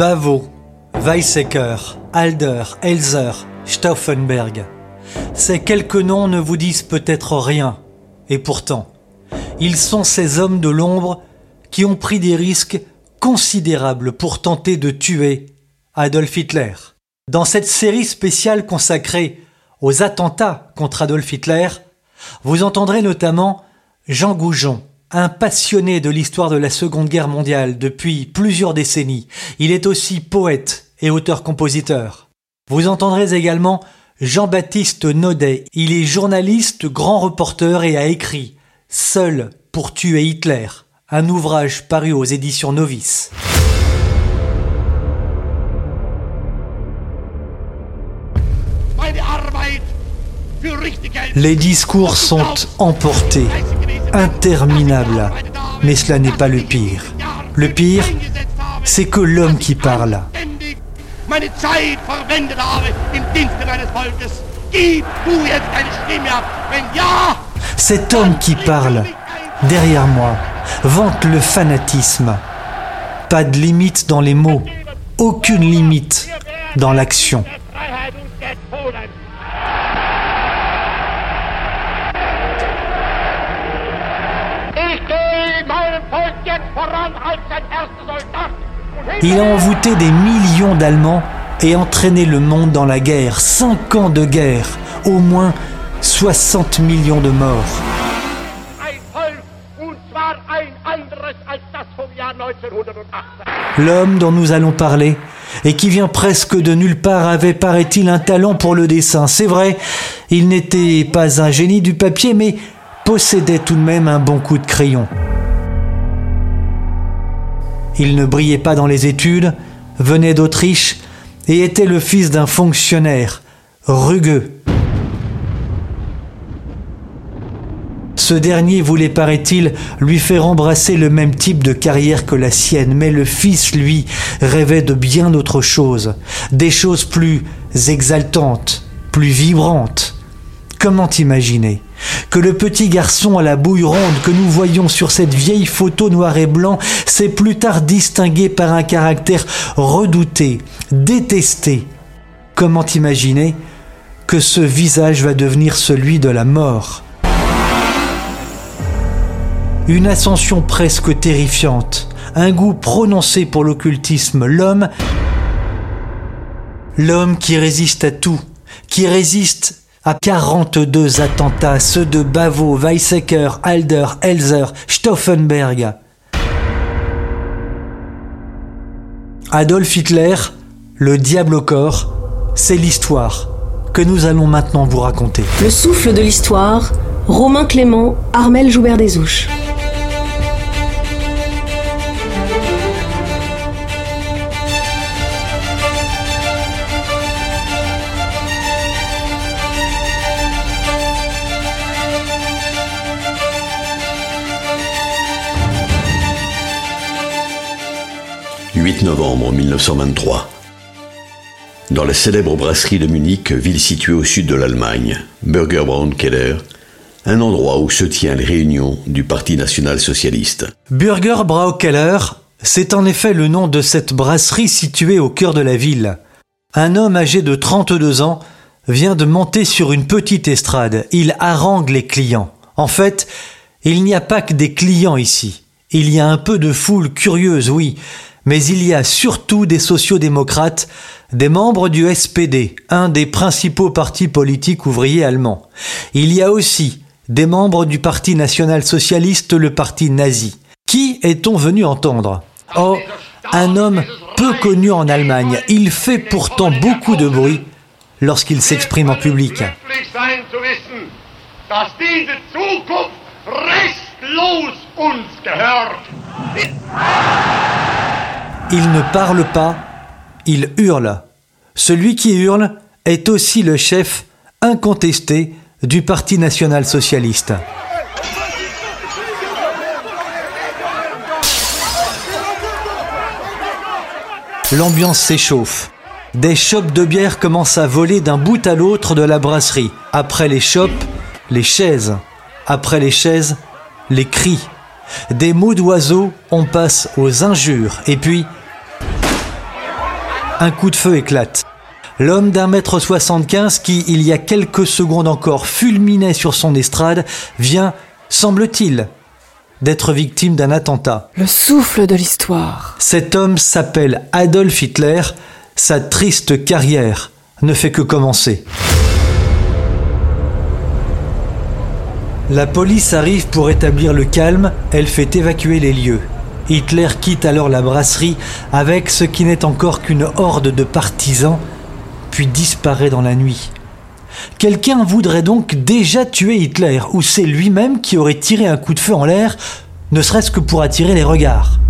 Bavo, Weizsäcker, Alder, Elzer, Stauffenberg. Ces quelques noms ne vous disent peut-être rien, et pourtant, ils sont ces hommes de l'ombre qui ont pris des risques considérables pour tenter de tuer Adolf Hitler. Dans cette série spéciale consacrée aux attentats contre Adolf Hitler, vous entendrez notamment Jean Goujon, un passionné de l'histoire de la Seconde Guerre mondiale depuis plusieurs décennies. Il est aussi poète et auteur-compositeur. Vous entendrez également Jean-Baptiste Naudet. Il est journaliste, grand reporter et a écrit Seul pour tuer Hitler, un ouvrage paru aux éditions Novice. Les discours sont emportés, interminables, mais cela n'est pas le pire. Le pire, c'est que l'homme qui parle. Cet homme qui parle, derrière moi, vante le fanatisme. Pas de limite dans les mots, aucune limite dans l'action. Il a envoûté des millions d'Allemands et entraîné le monde dans la guerre. Cinq ans de guerre, au moins 60 millions de morts. L'homme dont nous allons parler et qui vient presque de nulle part avait, paraît-il, un talent pour le dessin. C'est vrai, il n'était pas un génie du papier, mais possédait tout de même un bon coup de crayon. Il ne brillait pas dans les études, venait d'Autriche et était le fils d'un fonctionnaire, rugueux. Ce dernier voulait, paraît-il, lui faire embrasser le même type de carrière que la sienne, mais le fils, lui, rêvait de bien autre chose, des choses plus exaltantes, plus vibrantes. Comment imaginer? Que le petit garçon à la bouille ronde que nous voyons sur cette vieille photo noir et blanc s'est plus tard distingué par un caractère redouté, détesté. Comment imaginer que ce visage va devenir celui de la mort? Une ascension presque terrifiante, un goût prononcé pour l'occultisme, l'homme l'homme qui résiste à tout, qui résiste à 42 attentats, ceux de Bavo, Weizsäcker, Alder, Elzer, Stauffenberg. Adolf Hitler, le diable au corps, c'est l'histoire que nous allons maintenant vous raconter. Le souffle de l'histoire, Romain Clément, Armel Joubert 8 novembre 1923. Dans la célèbre brasserie de Munich, ville située au sud de l'Allemagne, Burger Braun Keller, un endroit où se tient les réunions du Parti national socialiste. Burger Braukeller, c'est en effet le nom de cette brasserie située au cœur de la ville. Un homme âgé de 32 ans vient de monter sur une petite estrade. Il harangue les clients. En fait, il n'y a pas que des clients ici. Il y a un peu de foule curieuse, oui, mais il y a surtout des sociodémocrates, des membres du SPD, un des principaux partis politiques ouvriers allemands. Il y a aussi des membres du Parti national-socialiste, le parti nazi. Qui est-on venu entendre? Oh, un homme peu connu en Allemagne. Il fait pourtant beaucoup de bruit lorsqu'il s'exprime en public. Il ne parle pas, il hurle. Celui qui hurle est aussi le chef incontesté du Parti national socialiste. L'ambiance s'échauffe. Des chopes de bière commencent à voler d'un bout à l'autre de la brasserie. Après les chopes, les chaises. Après les chaises, les cris. Des mots d'oiseaux, on passe aux injures. Et puis, Un coup de feu éclate. L'homme d'un mètre 75 qui, il y a quelques secondes encore, fulminait sur son estrade, vient, semble-t-il, d'être victime d'un attentat. Le souffle de l'histoire. Cet homme s'appelle Adolf Hitler. Sa triste carrière ne fait que commencer. La police arrive pour établir le calme, elle fait évacuer les lieux. Hitler quitte alors la brasserie avec ce qui n'est encore qu'une horde de partisans puis disparaît dans la nuit. Quelqu'un voudrait donc déjà tuer Hitler, ou c'est lui-même qui aurait tiré un coup de feu en l'air, ne serait-ce que pour attirer les regards.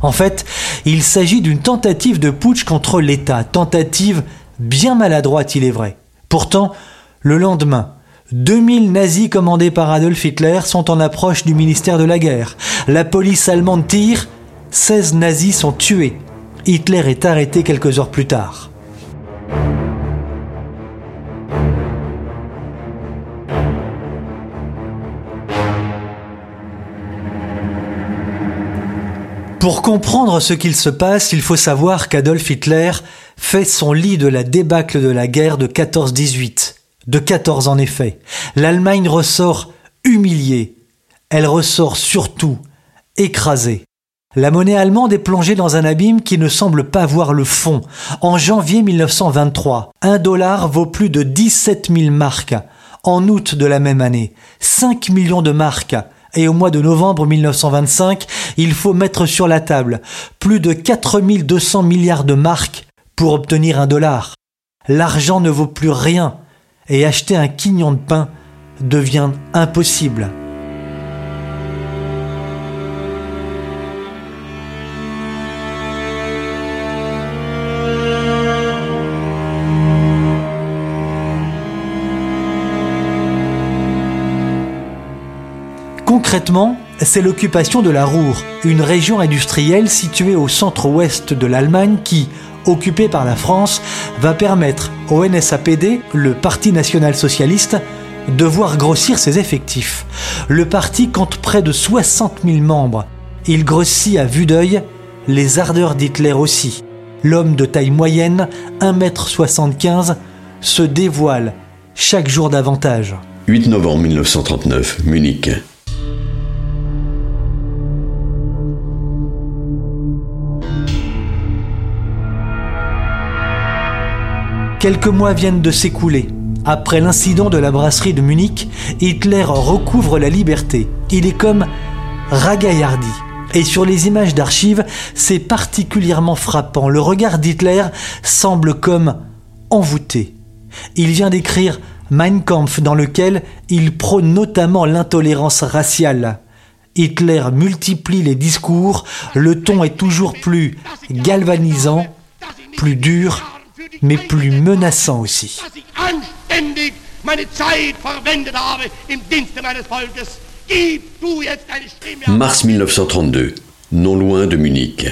En fait, il s'agit d'une tentative de putsch contre l'État, tentative bien maladroite il est vrai. Pourtant, le lendemain, 2000 nazis commandés par Adolf Hitler sont en approche du ministère de la Guerre. La police allemande tire, 16 nazis sont tués. Hitler est arrêté quelques heures plus tard. Pour comprendre ce qu'il se passe, il faut savoir qu'Adolf Hitler fait son lit de la débâcle de la guerre de 14-18. De 14 en effet. L'Allemagne ressort humiliée. Elle ressort surtout écrasée. La monnaie allemande est plongée dans un abîme qui ne semble pas voir le fond. En janvier 1923, un dollar vaut plus de 17 000 marques. En août de la même année, 5 millions de marques. Et au mois de novembre 1925, il faut mettre sur la table plus de 4200 milliards de marques pour obtenir un dollar. L'argent ne vaut plus rien et acheter un quignon de pain devient impossible. Concrètement, c'est l'occupation de la Ruhr, une région industrielle située au centre-ouest de l'Allemagne qui, occupée par la France, va permettre au NSAPD, le Parti national socialiste, de voir grossir ses effectifs. Le parti compte près de 60 000 membres. Il grossit à vue d'œil, les ardeurs d'Hitler aussi. L'homme de taille moyenne, 1m75, se dévoile chaque jour davantage. 8 novembre 1939, Munich. Quelques mois viennent de s'écouler. Après l'incident de la brasserie de Munich, Hitler recouvre la liberté. Il est comme ragaillardi. Et sur les images d'archives, c'est particulièrement frappant. Le regard d'Hitler semble comme envoûté. Il vient d'écrire Mein Kampf dans lequel il prône notamment l'intolérance raciale. Hitler multiplie les discours, le ton est toujours plus galvanisant, plus dur mais plus menaçant aussi. Mars 1932, non loin de Munich.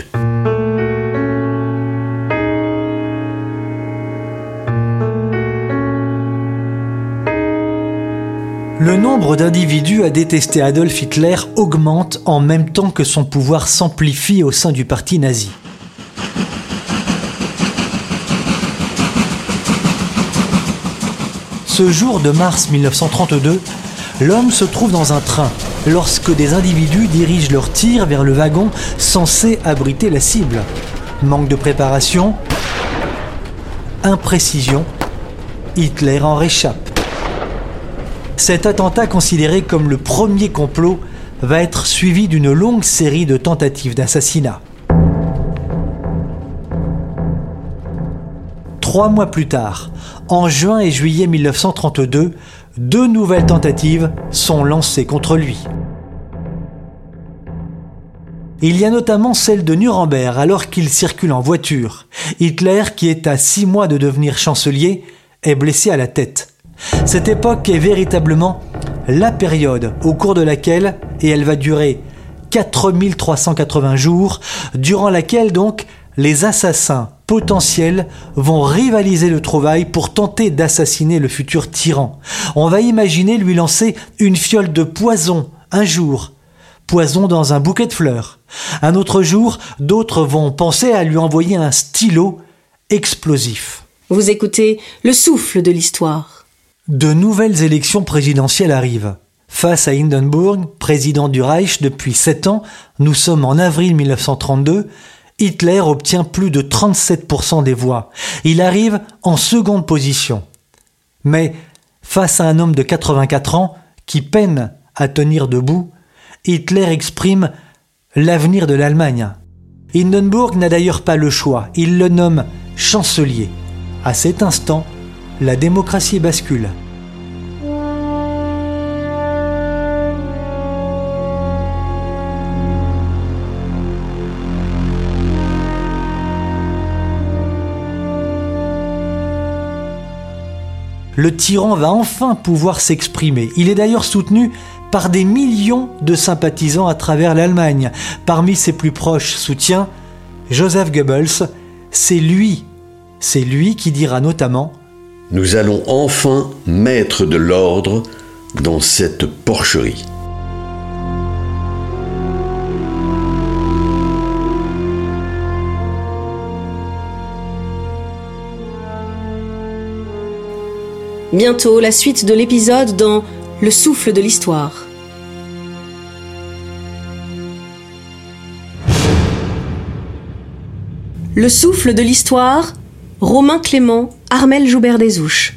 Le nombre d'individus à détester Adolf Hitler augmente en même temps que son pouvoir s'amplifie au sein du parti nazi. Ce jour de mars 1932, l'homme se trouve dans un train lorsque des individus dirigent leurs tirs vers le wagon censé abriter la cible. Manque de préparation, imprécision, Hitler en réchappe. Cet attentat considéré comme le premier complot va être suivi d'une longue série de tentatives d'assassinat. Trois mois plus tard, en juin et juillet 1932, deux nouvelles tentatives sont lancées contre lui. Il y a notamment celle de Nuremberg alors qu'il circule en voiture. Hitler, qui est à six mois de devenir chancelier, est blessé à la tête. Cette époque est véritablement la période au cours de laquelle, et elle va durer 4380 jours, durant laquelle donc les assassins potentiels vont rivaliser le trouvaille pour tenter d'assassiner le futur tyran. On va imaginer lui lancer une fiole de poison un jour, poison dans un bouquet de fleurs, Un autre jour, d'autres vont penser à lui envoyer un stylo explosif. Vous écoutez Le souffle de l'histoire. De nouvelles élections présidentielles arrivent. Face à Hindenburg, président du Reich depuis sept ans, nous sommes en avril 1932, Hitler obtient plus de 37% des voix. Il arrive en seconde position. Mais face à un homme de 84 ans qui peine à tenir debout, Hitler exprime l'avenir de l'Allemagne. Hindenburg n'a d'ailleurs pas le choix, il le nomme chancelier. À cet instant, la démocratie bascule. Le tyran va enfin pouvoir s'exprimer. Il est d'ailleurs soutenu par des millions de sympathisants à travers l'Allemagne. Parmi ses plus proches soutiens, Joseph Goebbels, c'est lui, c'est lui qui dira notamment Nous allons enfin mettre de l'ordre dans cette porcherie. Bientôt la suite de l'épisode dans Le souffle de l'histoire. Le souffle de l'histoire, Romain Clément, Armel Joubert Desouches.